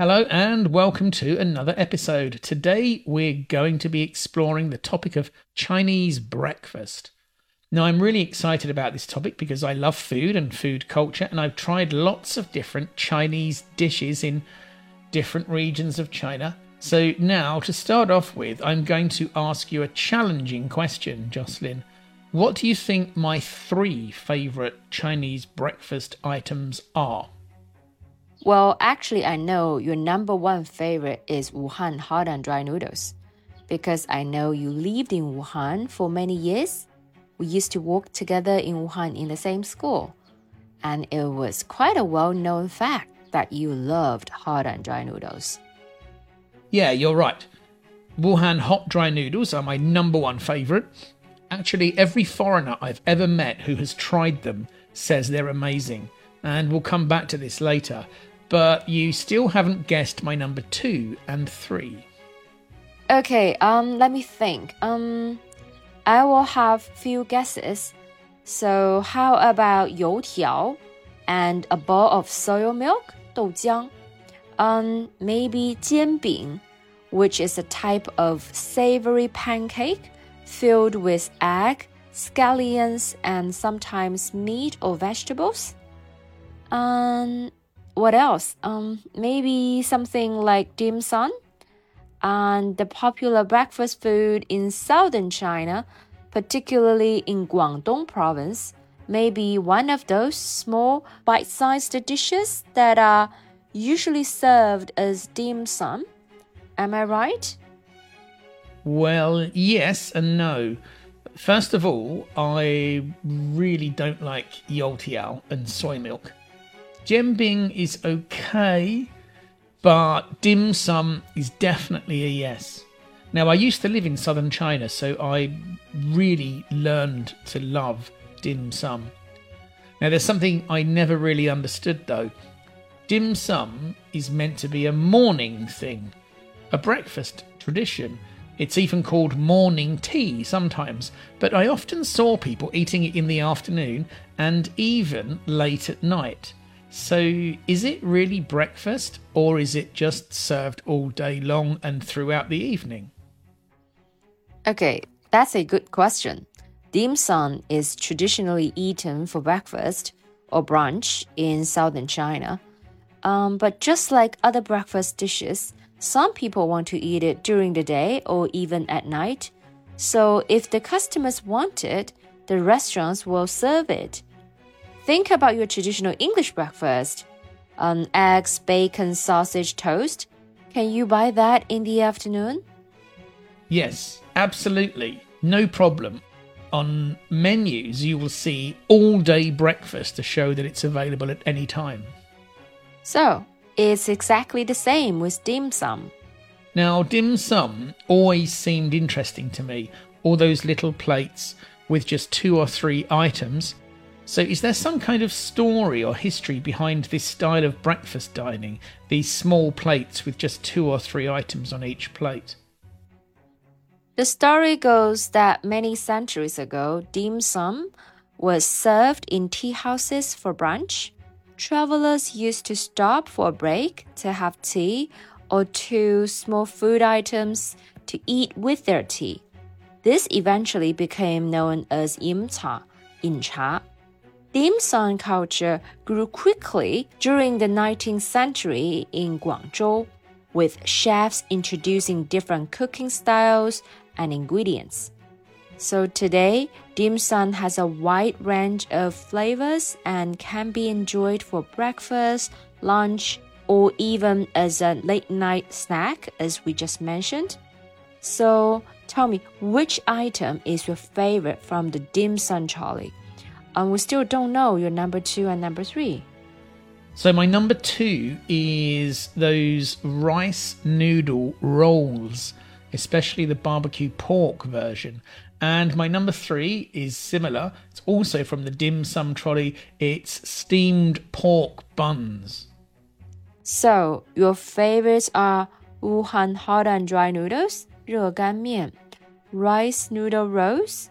Hello and welcome to another episode. Today we're going to be exploring the topic of Chinese breakfast. Now, I'm really excited about this topic because I love food and food culture, and I've tried lots of different Chinese dishes in different regions of China. So, now to start off with, I'm going to ask you a challenging question, Jocelyn. What do you think my three favourite Chinese breakfast items are? Well, actually, I know your number one favorite is Wuhan hot and dry noodles because I know you lived in Wuhan for many years. We used to work together in Wuhan in the same school, and it was quite a well known fact that you loved hot and dry noodles. Yeah, you're right. Wuhan hot dry noodles are my number one favourite. Actually, every foreigner I've ever met who has tried them says they're amazing, and we'll come back to this later but you still haven't guessed my number two and three. Okay, um, let me think. Um, I will have few guesses. So how about 油条 and a bowl of soy milk, 豆浆? Um, maybe 煎饼, which is a type of savory pancake filled with egg, scallions, and sometimes meat or vegetables. Um, what else? Um, maybe something like dim sum, and the popular breakfast food in southern China, particularly in Guangdong province, may be one of those small bite-sized dishes that are usually served as dim sum. Am I right? Well, yes and no. First of all, I really don't like youtiao and soy milk. Jianbing is okay, but dim sum is definitely a yes. Now, I used to live in southern China, so I really learned to love dim sum. Now, there's something I never really understood though. Dim sum is meant to be a morning thing, a breakfast tradition. It's even called morning tea sometimes, but I often saw people eating it in the afternoon and even late at night. So, is it really breakfast or is it just served all day long and throughout the evening? Okay, that's a good question. Dim sum is traditionally eaten for breakfast or brunch in southern China. Um, but just like other breakfast dishes, some people want to eat it during the day or even at night. So, if the customers want it, the restaurants will serve it. Think about your traditional English breakfast um, eggs, bacon, sausage, toast. Can you buy that in the afternoon? Yes, absolutely. No problem. On menus, you will see all day breakfast to show that it's available at any time. So, it's exactly the same with dim sum. Now, dim sum always seemed interesting to me. All those little plates with just two or three items so, is there some kind of story or history behind this style of breakfast dining, these small plates with just two or three items on each plate? The story goes that many centuries ago, dim sum was served in tea houses for brunch. Travelers used to stop for a break to have tea or two small food items to eat with their tea. This eventually became known as yim cha, yin cha, dim sum culture grew quickly during the 19th century in Guangzhou, with chefs introducing different cooking styles and ingredients. So today, dim sum has a wide range of flavors and can be enjoyed for breakfast, lunch, or even as a late night snack, as we just mentioned. So tell me, which item is your favorite from the dim sum trolley? and we still don't know your number two and number three. So my number two is those rice noodle rolls, especially the barbecue pork version. And my number three is similar. It's also from the dim sum trolley. It's steamed pork buns. So your favorites are Wuhan hot and dry noodles, 热干面, rice noodle rolls,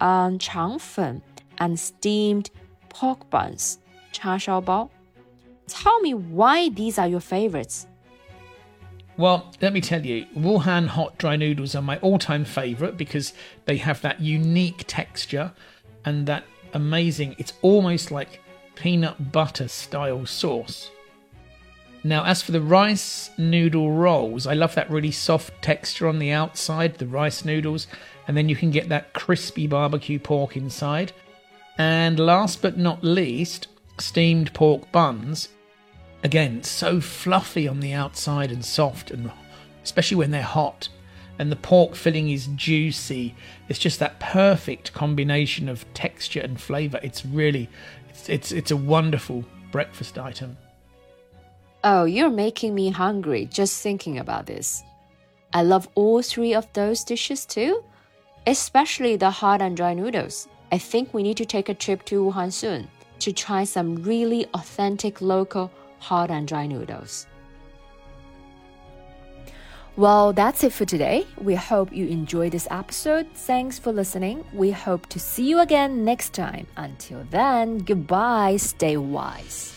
um, 肠粉, and steamed pork buns, cha bao. Tell me why these are your favorites. Well, let me tell you, Wuhan hot dry noodles are my all time favorite because they have that unique texture and that amazing, it's almost like peanut butter style sauce. Now, as for the rice noodle rolls, I love that really soft texture on the outside, the rice noodles, and then you can get that crispy barbecue pork inside. And last but not least, steamed pork buns Again, so fluffy on the outside and soft, and especially when they're hot. And the pork filling is juicy. It's just that perfect combination of texture and flavour. It's really, it's, it's, it's a wonderful breakfast item. Oh, you're making me hungry just thinking about this. I love all three of those dishes too, especially the hot and dry noodles. I think we need to take a trip to Wuhan soon to try some really authentic local hot and dry noodles. Well, that's it for today. We hope you enjoyed this episode. Thanks for listening. We hope to see you again next time. Until then, goodbye. Stay wise.